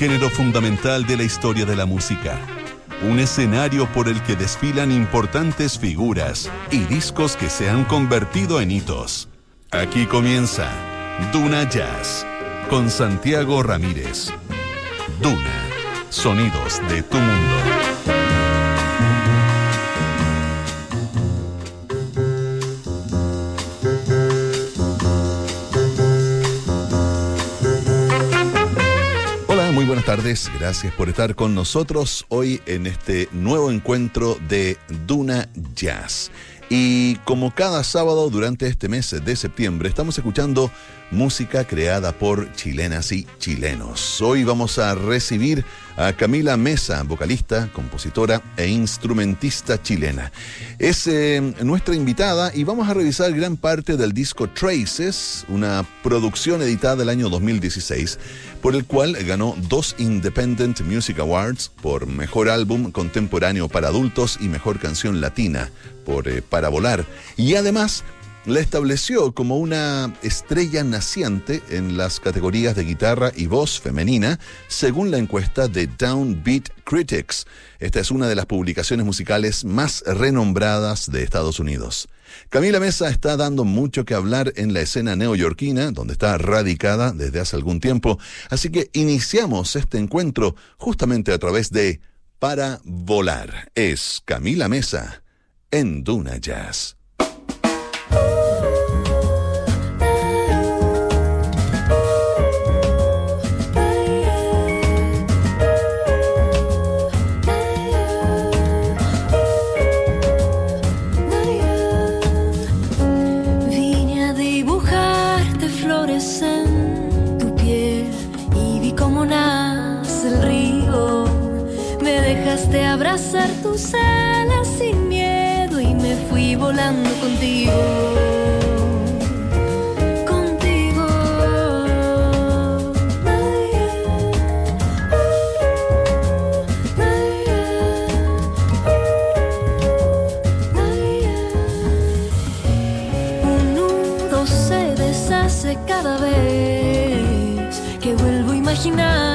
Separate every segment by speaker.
Speaker 1: género fundamental de la historia de la música. Un escenario por el que desfilan importantes figuras y discos que se han convertido en hitos. Aquí comienza Duna Jazz con Santiago Ramírez. Duna, sonidos de tu mundo. Gracias por estar con nosotros hoy en este nuevo encuentro de Duna Jazz. Y como cada sábado durante este mes de septiembre estamos escuchando música creada por chilenas y chilenos. Hoy vamos a recibir a Camila Mesa, vocalista, compositora e instrumentista chilena. Es eh, nuestra invitada y vamos a revisar gran parte del disco Traces, una producción editada del año 2016, por el cual ganó dos Independent Music Awards por Mejor Álbum Contemporáneo para Adultos y Mejor Canción Latina por eh, Para Volar. Y además la estableció como una estrella naciente en las categorías de guitarra y voz femenina, según la encuesta de Downbeat Critics. Esta es una de las publicaciones musicales más renombradas de Estados Unidos. Camila Mesa está dando mucho que hablar en la escena neoyorquina, donde está radicada desde hace algún tiempo, así que iniciamos este encuentro justamente a través de Para Volar. Es Camila Mesa en Duna Jazz.
Speaker 2: De abrazar tus alas sin y me fui volando contigo. Contigo. Se deshace cada vez que vuelvo a imaginar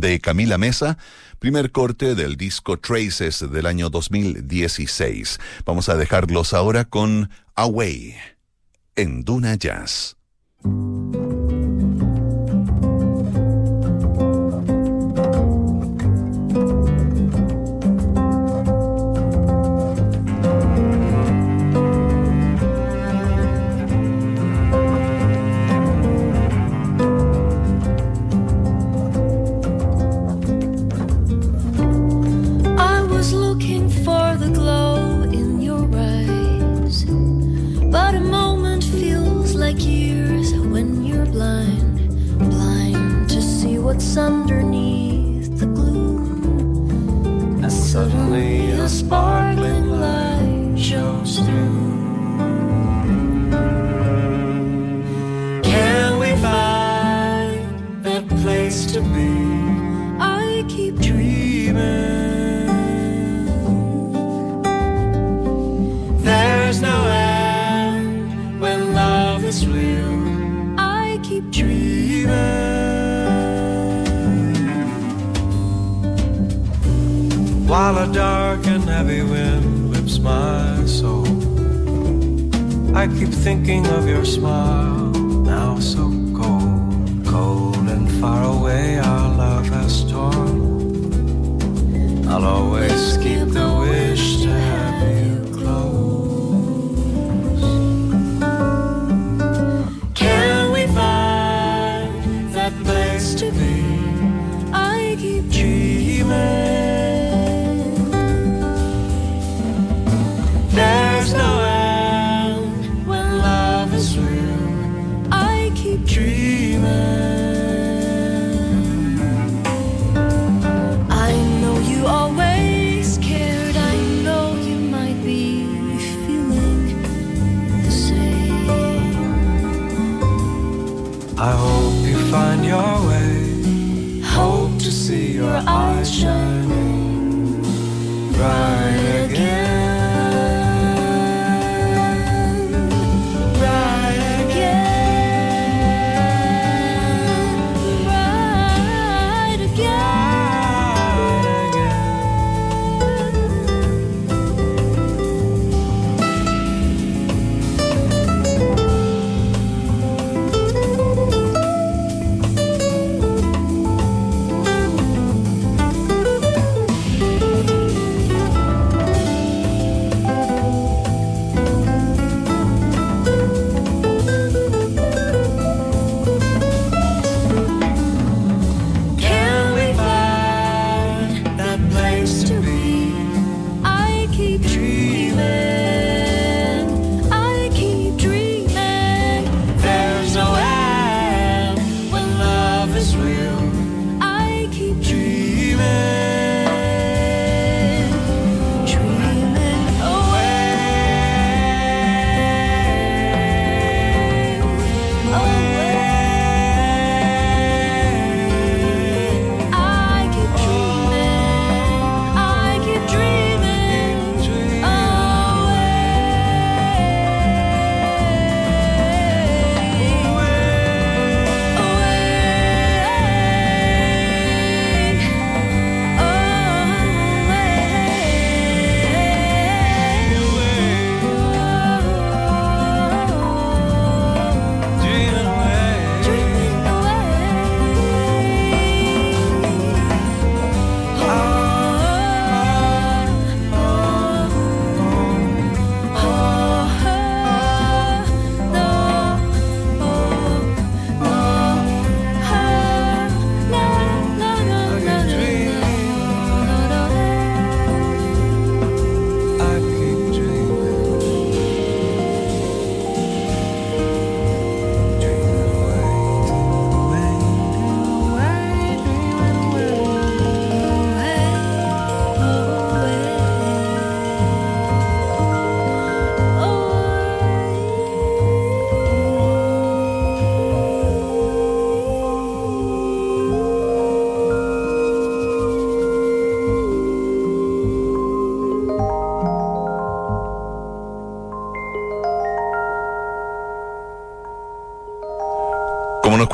Speaker 2: de Camila Mesa, primer corte del disco Traces del año 2016. Vamos a dejarlos ahora con Away en Duna Jazz.
Speaker 1: sparkling
Speaker 3: light shows through. Can we find that place to be?
Speaker 2: I keep dreaming.
Speaker 3: There's no end when love is
Speaker 2: real. I keep dreaming.
Speaker 3: while a dark heavy wind whips my soul. I keep thinking of your smile, now so cold, cold and far away. Our love has torn. I'll always keep the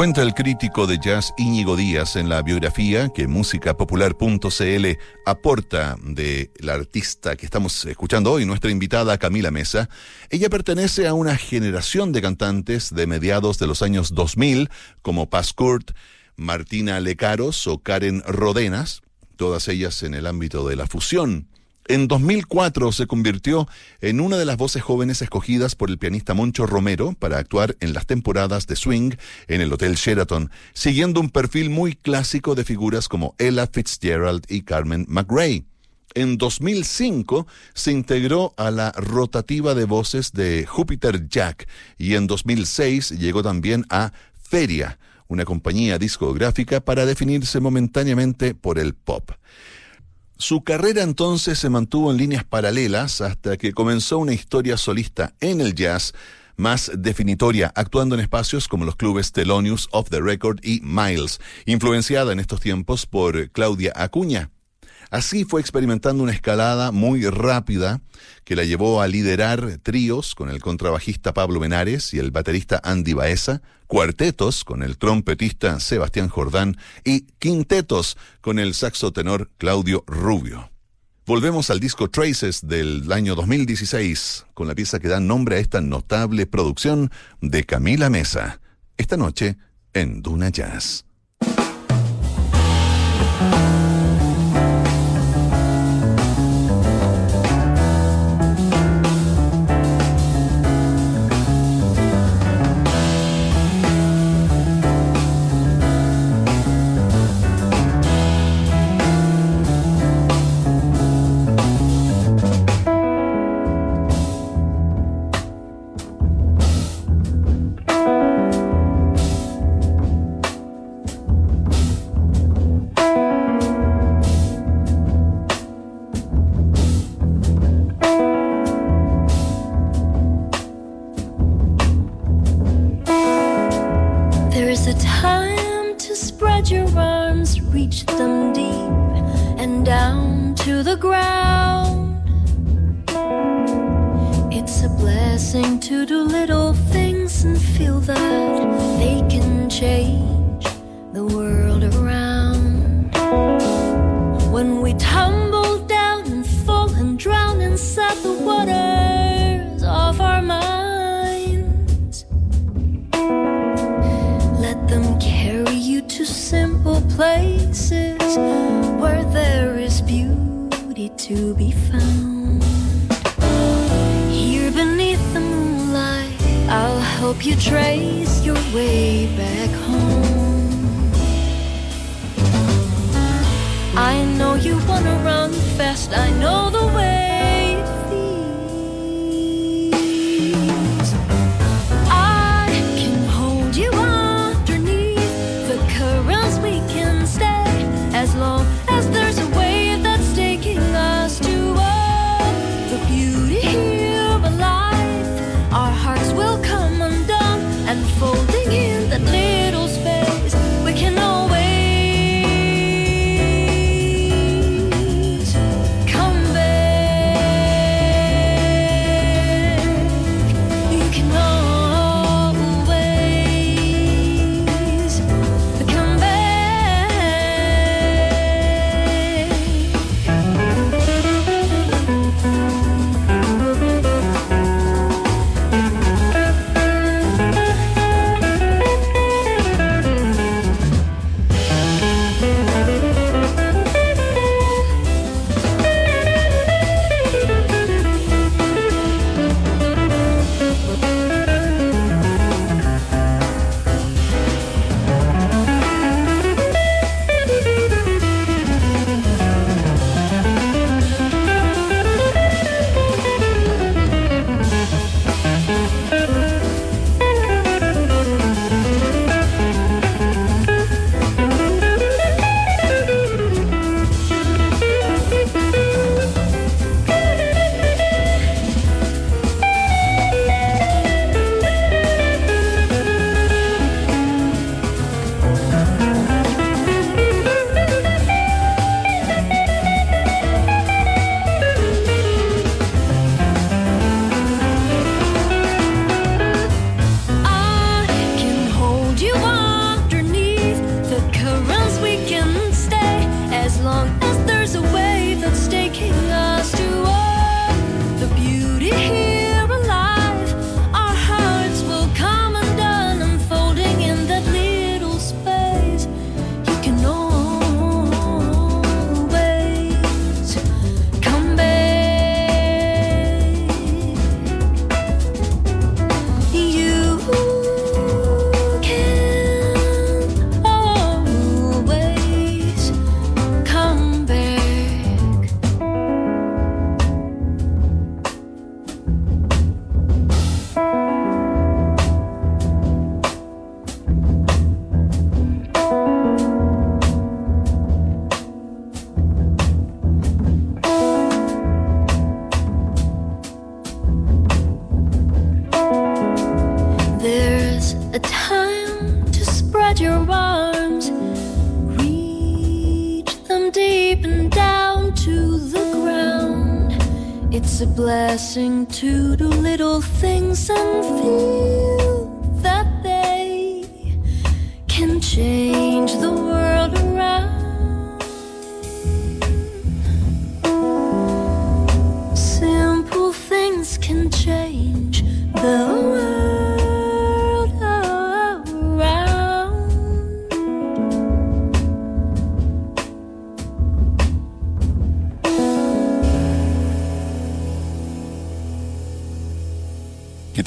Speaker 1: cuenta el crítico de jazz Íñigo Díaz en la biografía que musicapopular.cl aporta de la artista que estamos escuchando hoy, nuestra invitada Camila Mesa, ella pertenece a una generación de cantantes de mediados de los años 2000 como Paz Kurt, Martina Lecaros o Karen Rodenas, todas ellas en el ámbito de la fusión. En 2004 se convirtió en una de las voces jóvenes escogidas por el pianista Moncho Romero para actuar en las temporadas de Swing en el Hotel Sheraton, siguiendo un perfil muy clásico de figuras como Ella Fitzgerald y Carmen McRae. En 2005 se integró a la rotativa de voces de Jupiter Jack y en 2006 llegó también a Feria, una compañía discográfica para definirse momentáneamente por el pop. Su carrera entonces se mantuvo en líneas paralelas hasta que comenzó una historia solista en el jazz más definitoria, actuando en espacios como los clubes Thelonious, Off the Record y Miles, influenciada en estos tiempos por Claudia Acuña. Así fue experimentando una escalada muy rápida que la llevó a liderar tríos con el contrabajista Pablo Menares y el baterista Andy Baeza, cuartetos con el trompetista Sebastián Jordán y quintetos con el saxo tenor Claudio Rubio. Volvemos al disco Traces del año 2016 con la pieza que da nombre a esta notable producción de Camila Mesa, esta noche en Duna Jazz.
Speaker 4: help you trace your way back home. I know you wanna run fast, I know the
Speaker 2: way.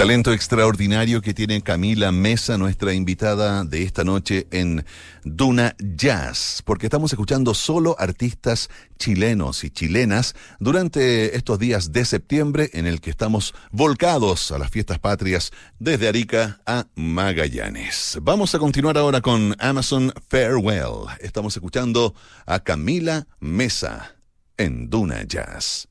Speaker 2: talento extraordinario que tiene Camila Mesa, nuestra invitada de esta noche en Duna Jazz, porque estamos escuchando solo artistas chilenos y chilenas durante estos días de septiembre en el que estamos volcados a las fiestas patrias desde Arica a Magallanes. Vamos a continuar ahora con Amazon Farewell. Estamos escuchando a Camila Mesa en Duna Jazz.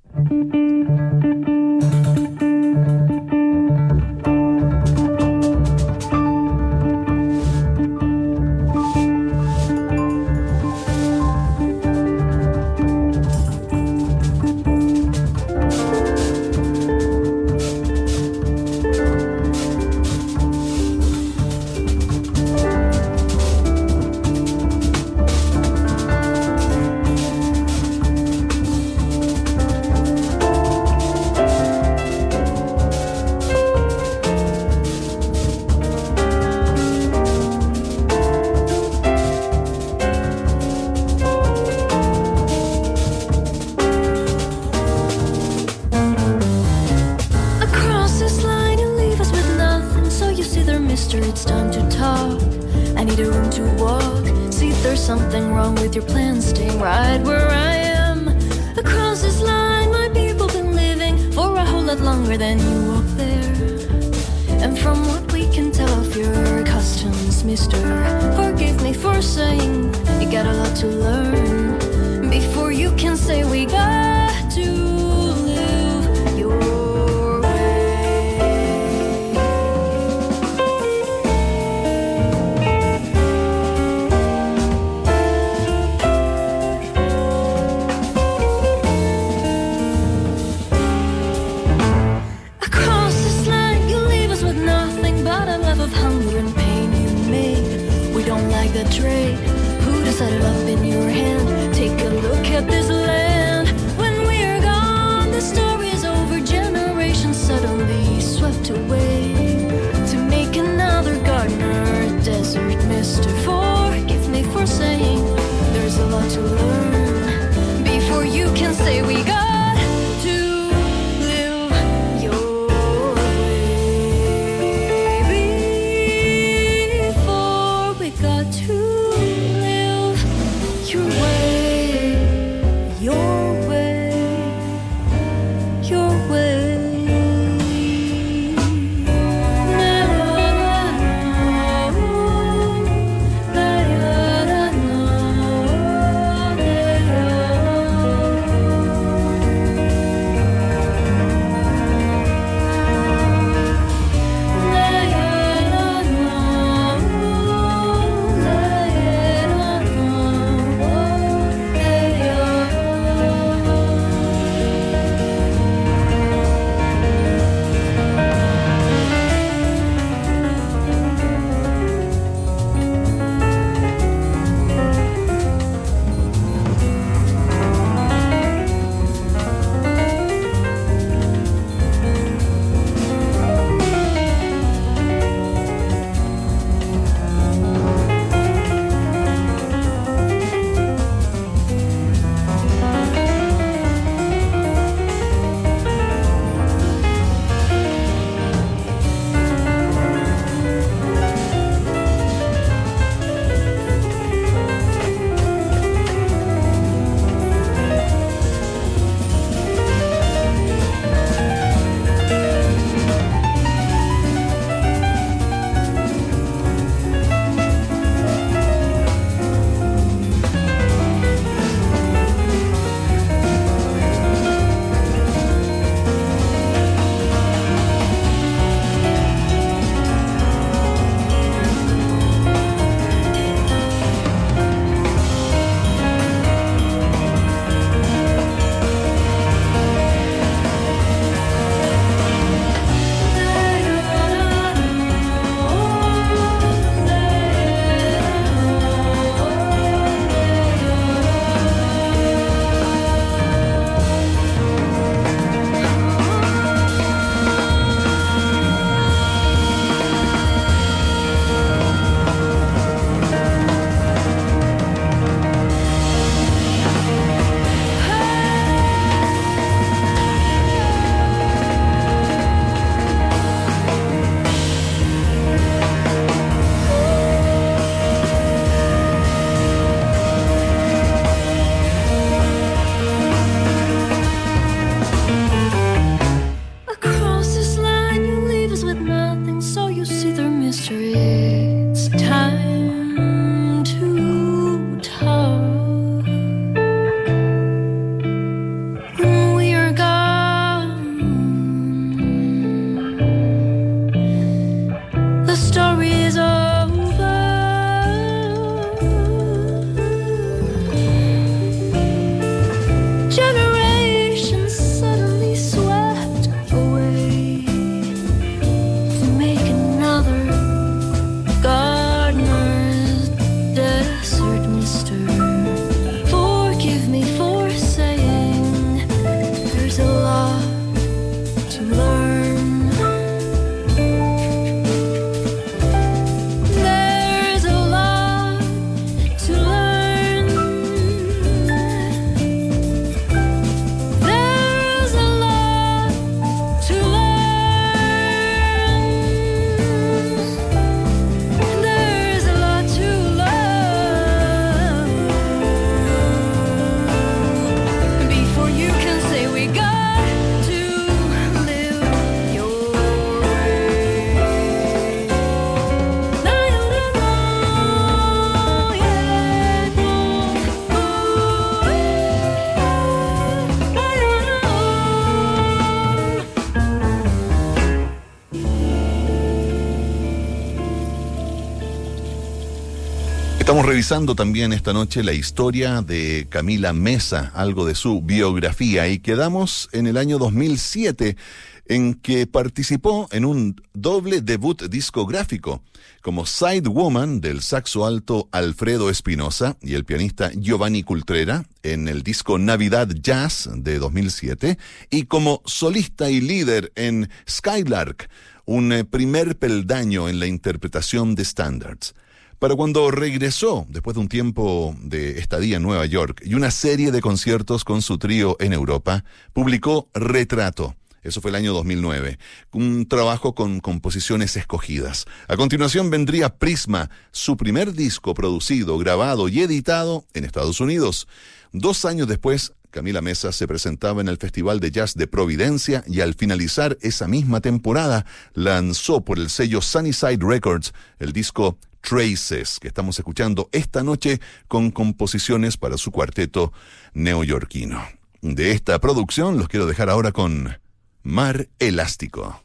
Speaker 1: Estamos revisando también esta noche la historia de Camila Mesa, algo de su biografía, y quedamos en el año 2007 en que participó en un doble debut discográfico como Side Woman del saxo alto Alfredo Espinosa y el pianista Giovanni Cultrera en el disco Navidad Jazz de 2007 y como solista y líder en Skylark, un primer peldaño en la interpretación de standards. Para cuando regresó, después de un tiempo de estadía en Nueva York y una serie de conciertos con su trío en Europa, publicó Retrato. Eso fue el año 2009. Un trabajo con composiciones escogidas. A continuación vendría Prisma, su primer disco producido, grabado y editado en Estados Unidos. Dos años después, Camila Mesa se presentaba en el Festival de Jazz de Providencia y al finalizar esa misma temporada lanzó por el sello Sunnyside Records el disco Traces, que estamos escuchando esta noche con composiciones para su cuarteto neoyorquino. De esta producción los quiero dejar ahora con Mar Elástico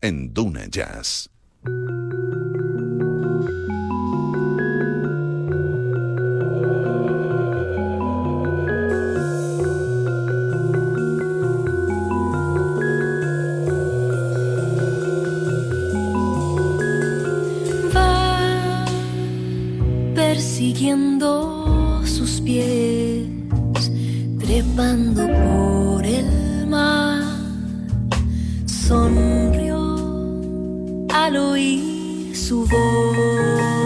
Speaker 1: en Duna Jazz.
Speaker 2: Siguiendo sus pies, trepando por el mar. Sonrió al oír su voz.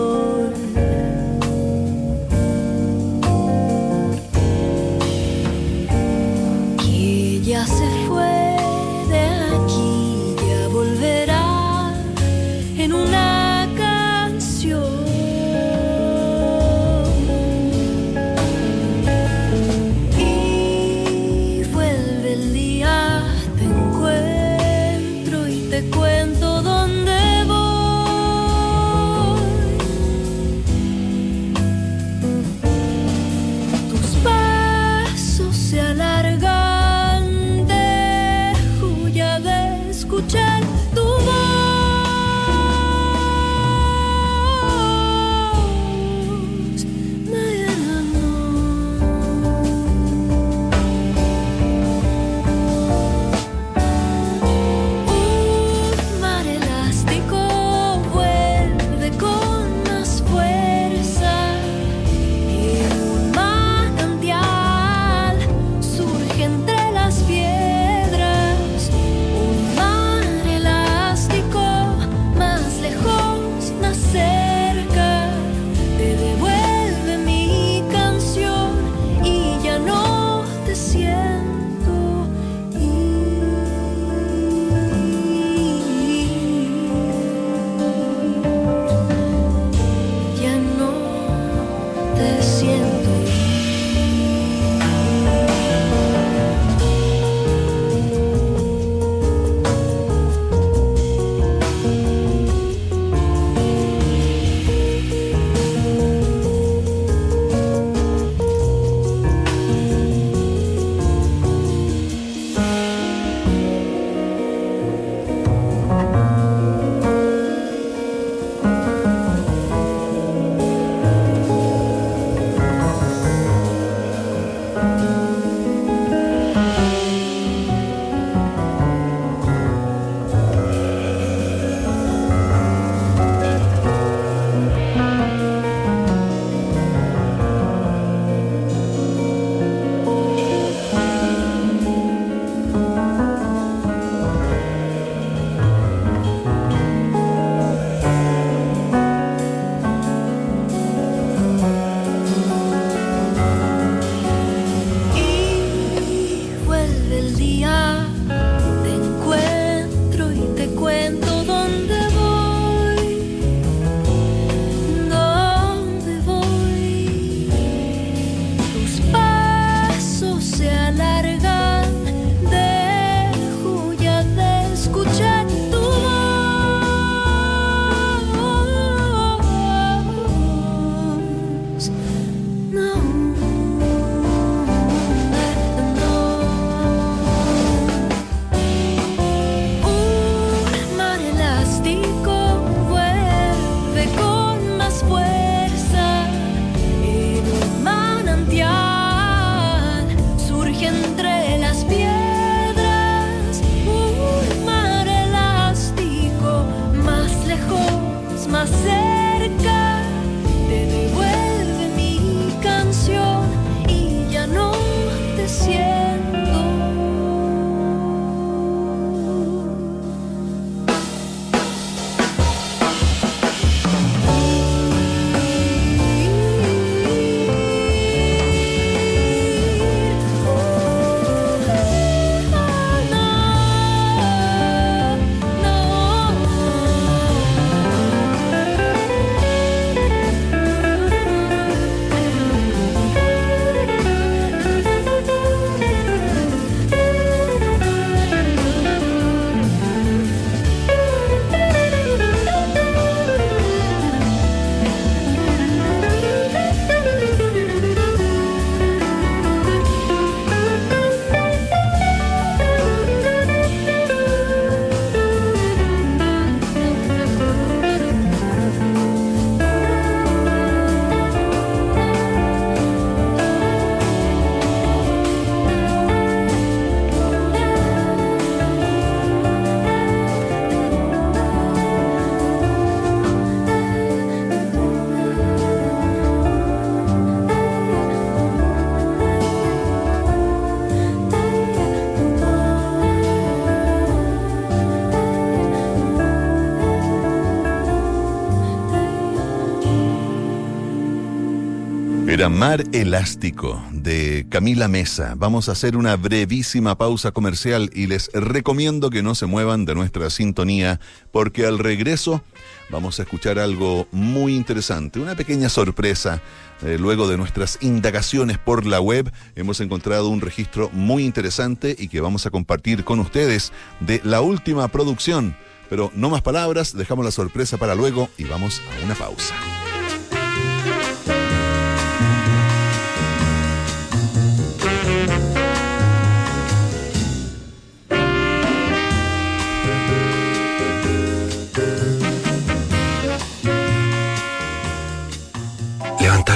Speaker 1: Era Mar Elástico de Camila Mesa. Vamos a hacer una brevísima pausa comercial y les recomiendo que no se muevan de nuestra sintonía porque al regreso vamos a escuchar algo muy interesante, una pequeña sorpresa. Eh, luego de nuestras indagaciones por la web hemos encontrado un registro muy interesante y que vamos a compartir con ustedes de la última producción. Pero no más palabras, dejamos la sorpresa para luego y vamos a una pausa.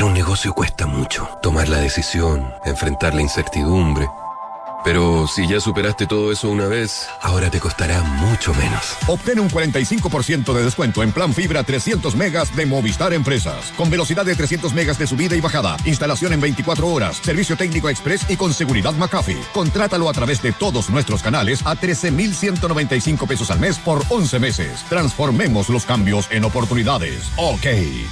Speaker 5: Un negocio cuesta mucho. Tomar la decisión, enfrentar la incertidumbre. Pero si ya superaste todo eso una vez, ahora te costará mucho menos.
Speaker 6: Obtén un 45% de descuento en plan fibra 300 megas de Movistar Empresas. Con velocidad de 300 megas de subida y bajada. Instalación en 24 horas. Servicio técnico express y con seguridad McAfee. Contrátalo a través de todos nuestros canales a 13,195 pesos al mes por 11 meses. Transformemos los cambios en oportunidades. Ok.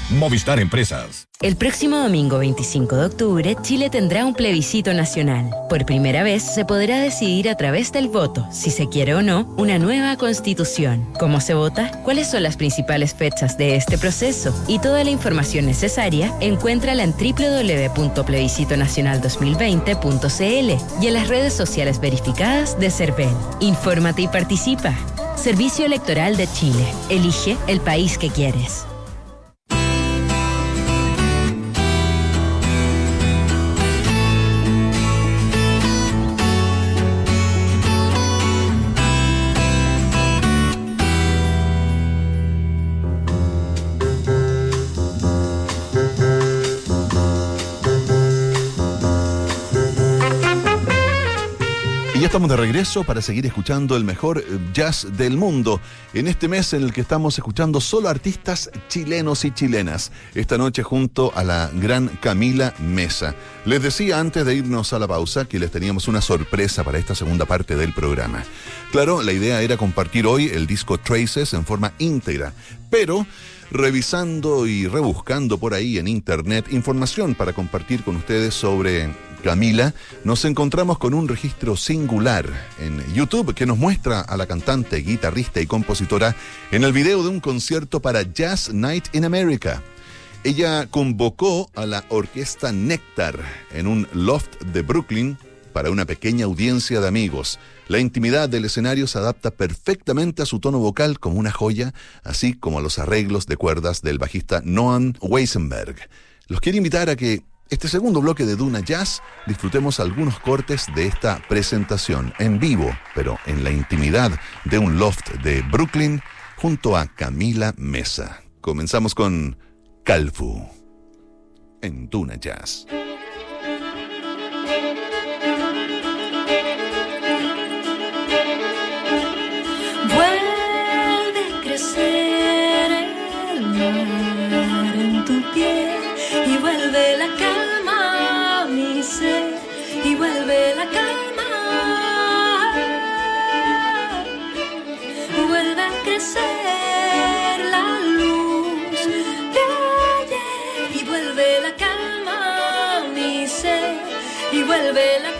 Speaker 6: Movistar Empresas.
Speaker 7: El próximo domingo 25 de octubre, Chile tendrá un plebiscito nacional. Por primera vez se podrá decidir a través del voto si se quiere o no una nueva constitución. ¿Cómo se vota? ¿Cuáles son las principales fechas de este proceso? Y toda la información necesaria encuéntrala en www.plebiscitonacional2020.cl y en las redes sociales verificadas de CERVEL. Infórmate y participa. Servicio Electoral de Chile. Elige el país que quieres.
Speaker 1: Estamos de regreso para seguir escuchando el mejor eh, jazz del mundo. En este mes en el que estamos escuchando solo artistas chilenos y chilenas. Esta noche junto a la gran Camila Mesa. Les decía antes de irnos a la pausa que les teníamos una sorpresa para esta segunda parte del programa. Claro, la idea era compartir hoy el disco Traces en forma íntegra, pero revisando y rebuscando por ahí en internet información para compartir con ustedes sobre Camila, nos encontramos con un registro singular en YouTube que nos muestra a la cantante, guitarrista y compositora en el video de un concierto para Jazz Night in America. Ella convocó a la orquesta Nectar en un loft de Brooklyn para una pequeña audiencia de amigos. La intimidad del escenario se adapta perfectamente a su tono vocal como una joya, así como a los arreglos de cuerdas del bajista Noam Weisenberg. Los quiero invitar a que este segundo bloque de Duna Jazz disfrutemos algunos cortes de esta presentación en vivo, pero en la intimidad de un loft de Brooklyn junto a Camila Mesa. Comenzamos con Calfu en Duna Jazz.
Speaker 2: Vuelve a crecer el crecer la luz de ayer y vuelve la calma a mi ser y vuelve la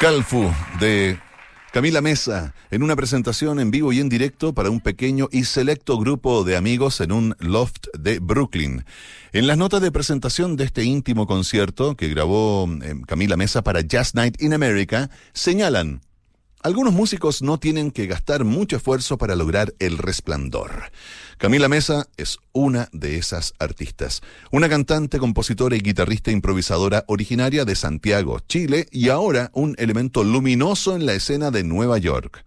Speaker 1: Calfu de Camila Mesa en una presentación en vivo y en directo para un pequeño y selecto grupo de amigos en un loft de Brooklyn. En las notas de presentación de este íntimo concierto que grabó eh, Camila Mesa para Jazz Night in America, señalan algunos músicos no tienen que gastar mucho esfuerzo para lograr el resplandor. Camila Mesa es una de esas artistas. Una cantante, compositora y guitarrista improvisadora originaria de Santiago, Chile, y ahora un elemento luminoso en la escena de Nueva York.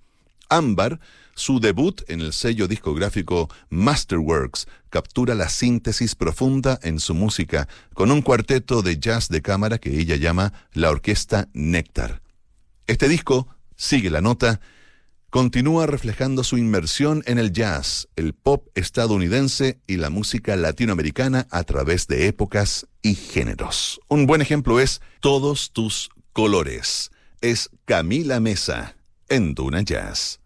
Speaker 1: Ámbar, su debut en el sello discográfico Masterworks, captura la síntesis profunda en su música con un cuarteto de jazz de cámara que ella llama la Orquesta Néctar. Este disco Sigue la nota. Continúa reflejando su inmersión en el jazz, el pop estadounidense y la música latinoamericana a través de épocas y géneros. Un buen ejemplo es Todos tus colores. Es Camila Mesa en Duna Jazz.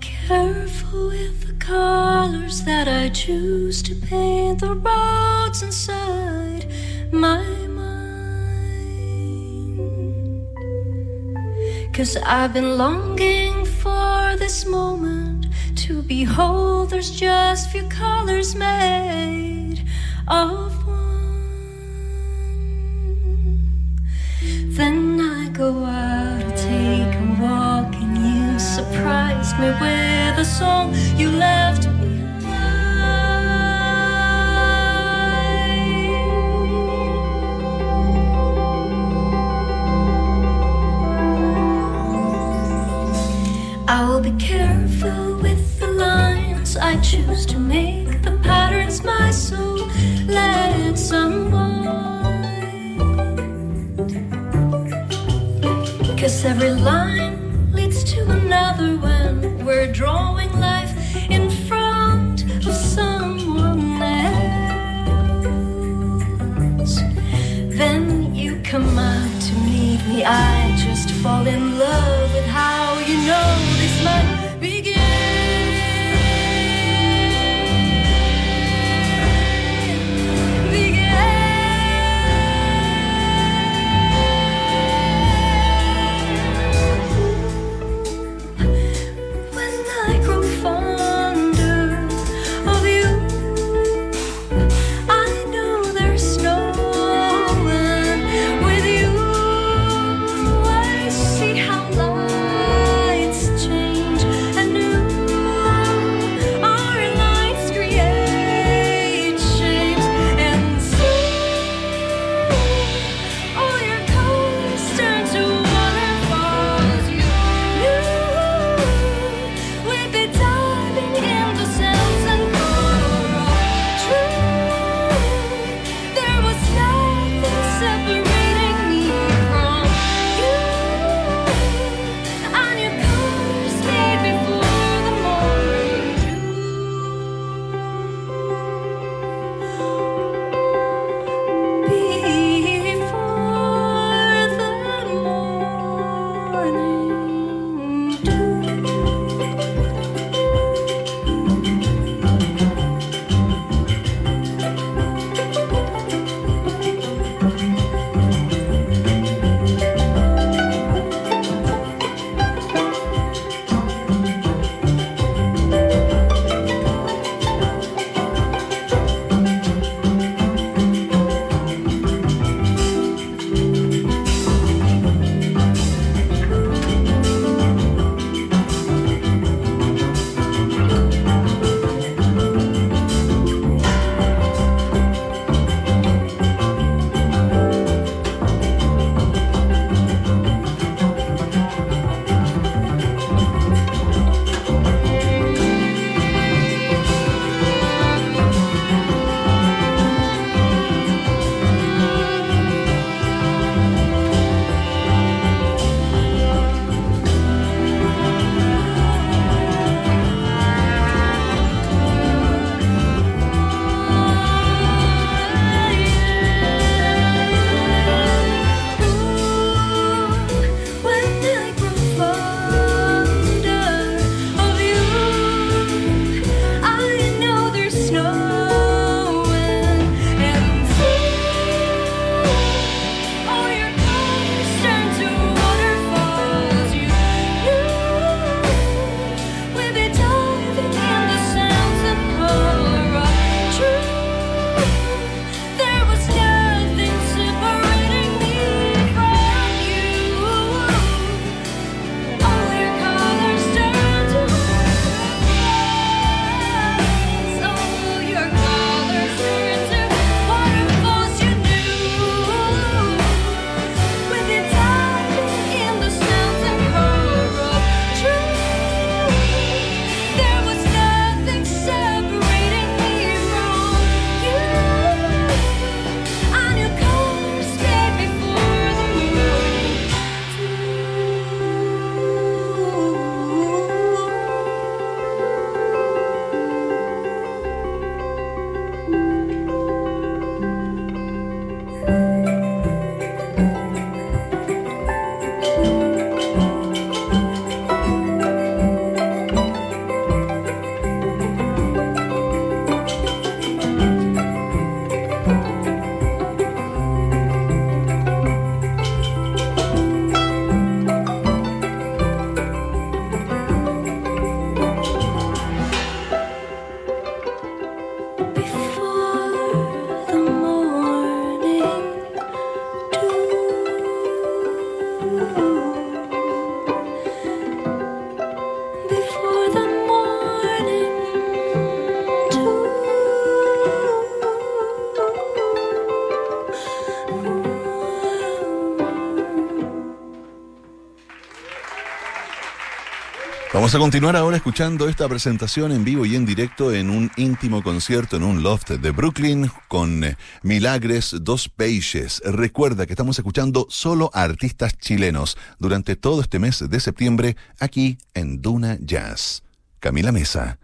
Speaker 2: Careful with the colors that I choose to paint the roads inside my mind. Cause I've been longing for this moment to behold there's just few colors made of one. Then I go out surprised me with a song you left behind. I will be careful with the lines I choose to make the patterns my soul let it someone. Cause every line when we're drawing life in front of someone else. Then you come out to meet me. I just fall in love with how you know this might
Speaker 1: Vamos a continuar ahora escuchando esta presentación en vivo y en directo en un íntimo concierto en un loft de Brooklyn con eh, Milagres Dos Peixes. Recuerda que estamos escuchando solo a artistas chilenos durante todo este mes de septiembre aquí en Duna Jazz. Camila Mesa.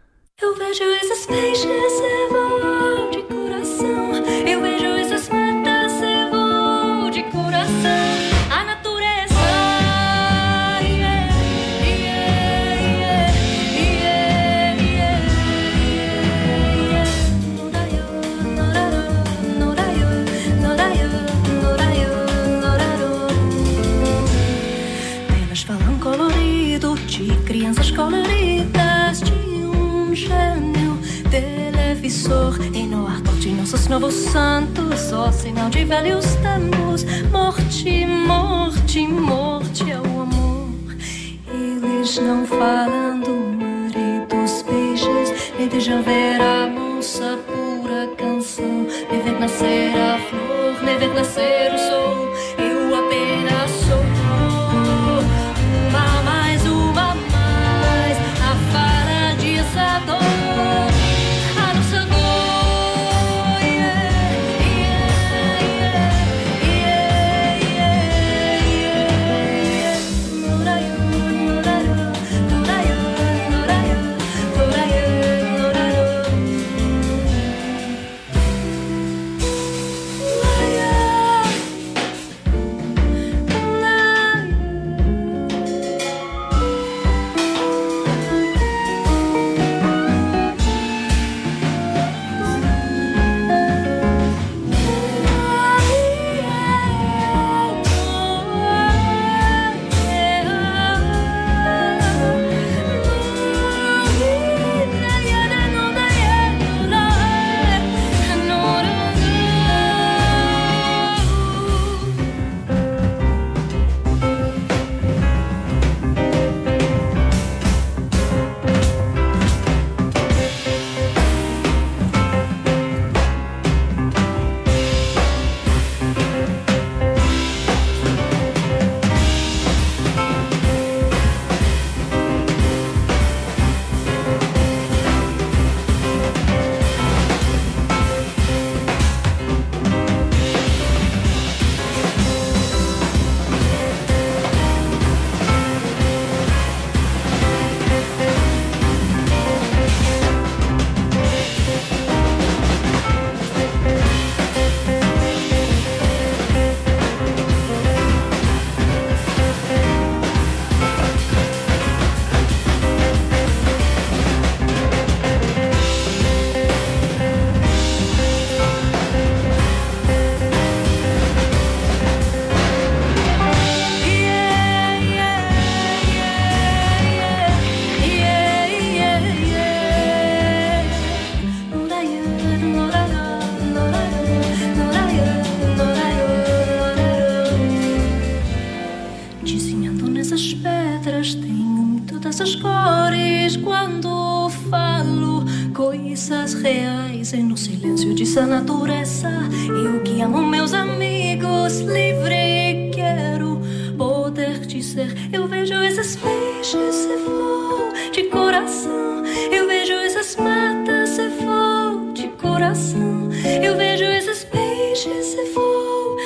Speaker 2: Televisor e no ar de nossos novos santos só sinal de velhos tempos morte, morte, morte é o amor. Eles não falam do mar e dos peixes me deixam ver a moça pura canção. Me ver nascer a flor me ver nascer o sol. Eu apenas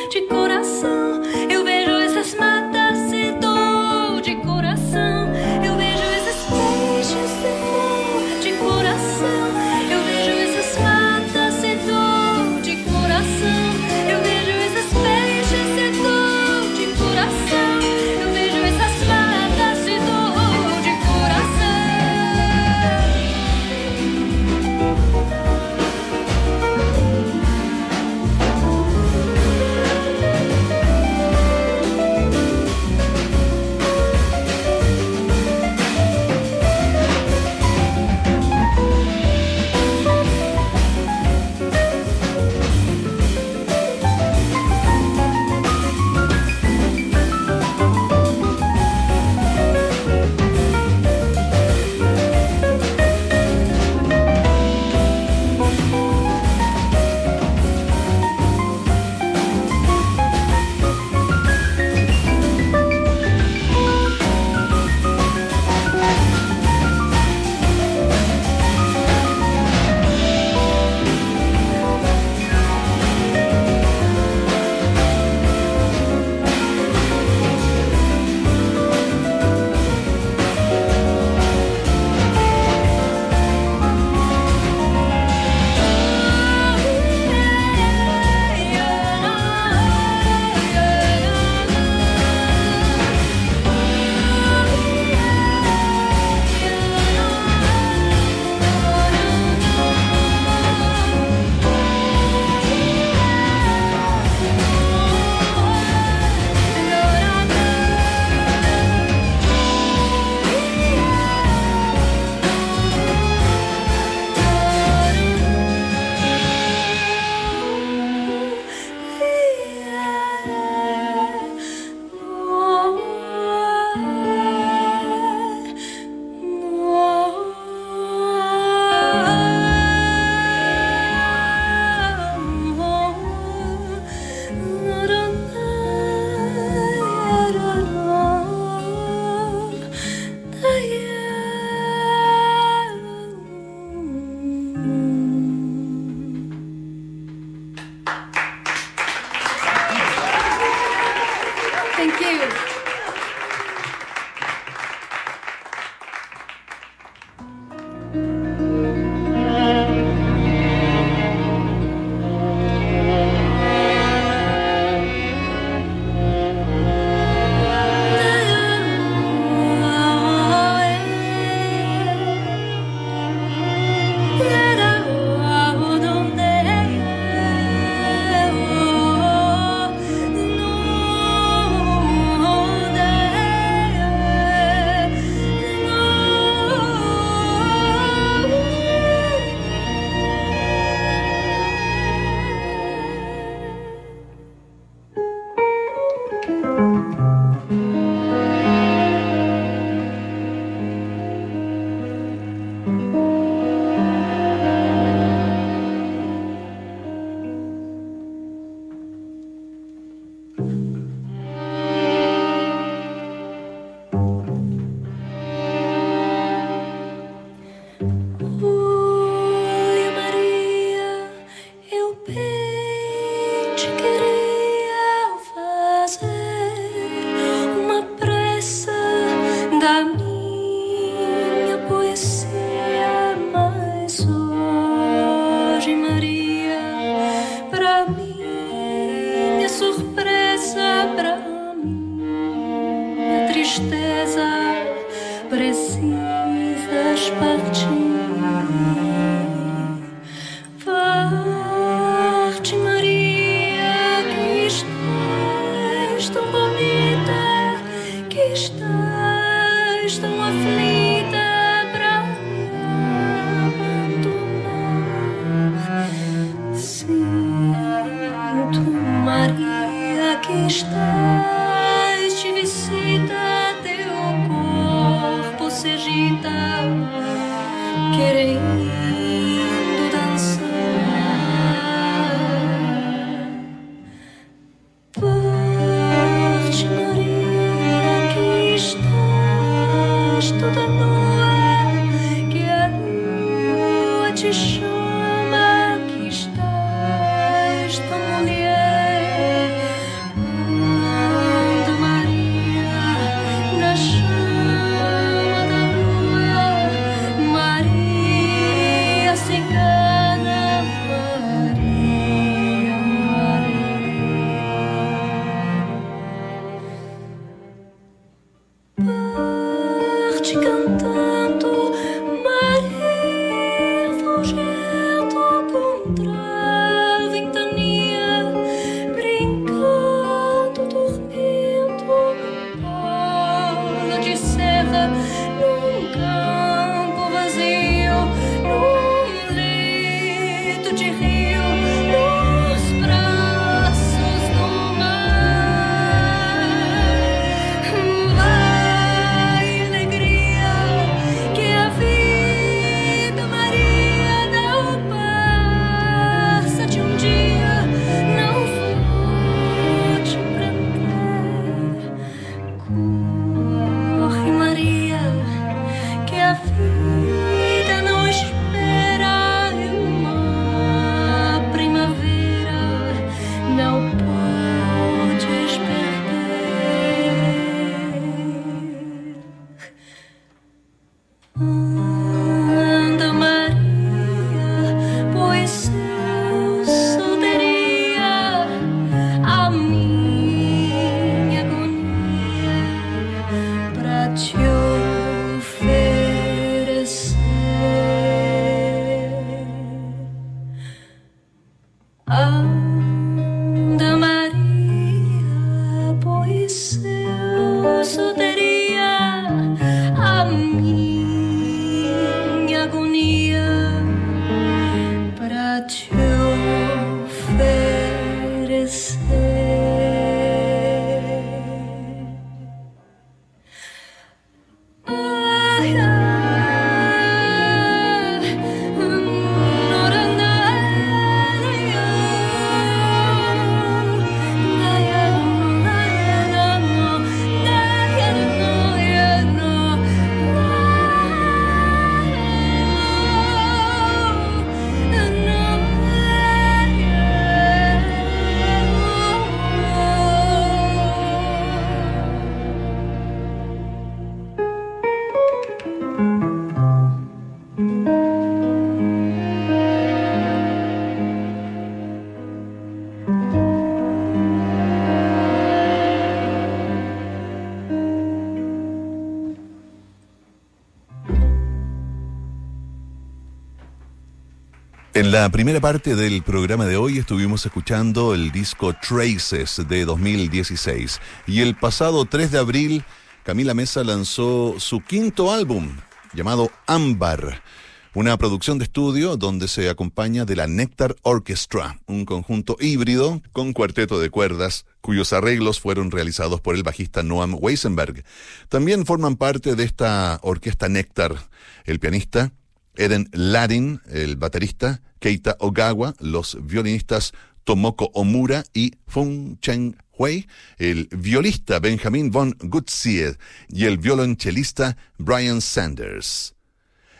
Speaker 2: de coração.
Speaker 1: La primera parte del programa de hoy estuvimos escuchando el disco Traces de 2016 y el pasado 3 de abril Camila Mesa lanzó su quinto álbum llamado Ámbar, una producción de estudio donde se acompaña de la Nectar Orchestra, un conjunto híbrido con cuarteto de cuerdas cuyos arreglos fueron realizados por el bajista Noam Weisenberg. También forman parte de esta orquesta Nectar el pianista Eden Ladin, el baterista, Keita Ogawa, los violinistas Tomoko Omura y Fung Cheng Hui, el violista Benjamin von Gutzied y el violonchelista Brian Sanders.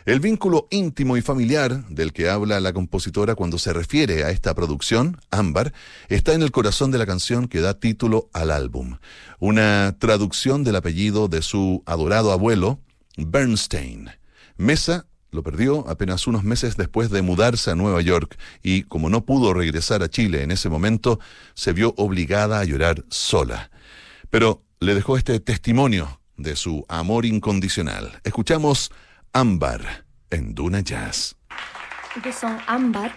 Speaker 1: El vínculo íntimo y familiar del que habla la compositora cuando se refiere a esta producción, Ámbar, está en el corazón de la canción que da título al álbum, una traducción del apellido de su adorado abuelo, Bernstein. Mesa lo perdió apenas unos meses después de mudarse a Nueva York y como no pudo regresar a Chile en ese momento, se vio obligada a llorar sola. Pero le dejó este testimonio de su amor incondicional. Escuchamos Ámbar en Duna Jazz.
Speaker 8: The song Ambar,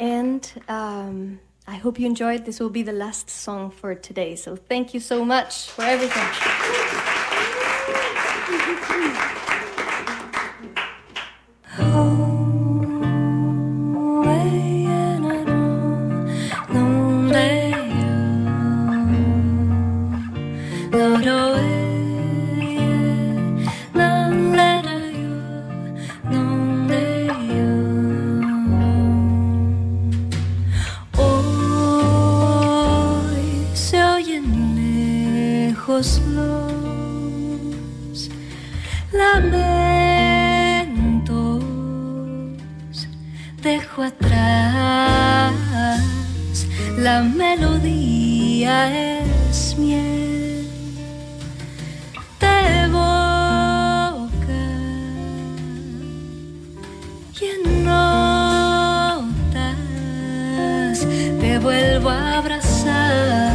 Speaker 8: and um, I hope you enjoyed. This will be the last song for today. So thank you so much for everything.
Speaker 2: lejos los lamentos. Dejo atrás la melodía es miel de boca y en notas te vuelvo a abrazar.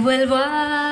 Speaker 2: Vuelvo a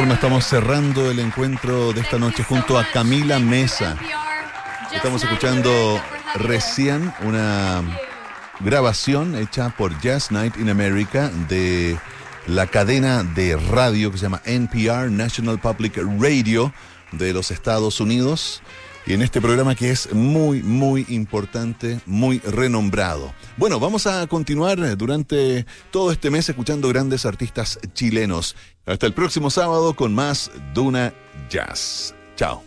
Speaker 1: forma estamos cerrando el encuentro de esta noche junto a Camila Mesa. Estamos escuchando recién una grabación hecha por Jazz Night in America de la cadena de radio que se llama NPR, National Public Radio de los Estados Unidos. Y en este programa que es muy, muy importante, muy renombrado. Bueno, vamos a continuar durante todo este mes escuchando grandes artistas chilenos. Hasta el próximo sábado con más Duna Jazz. Chao.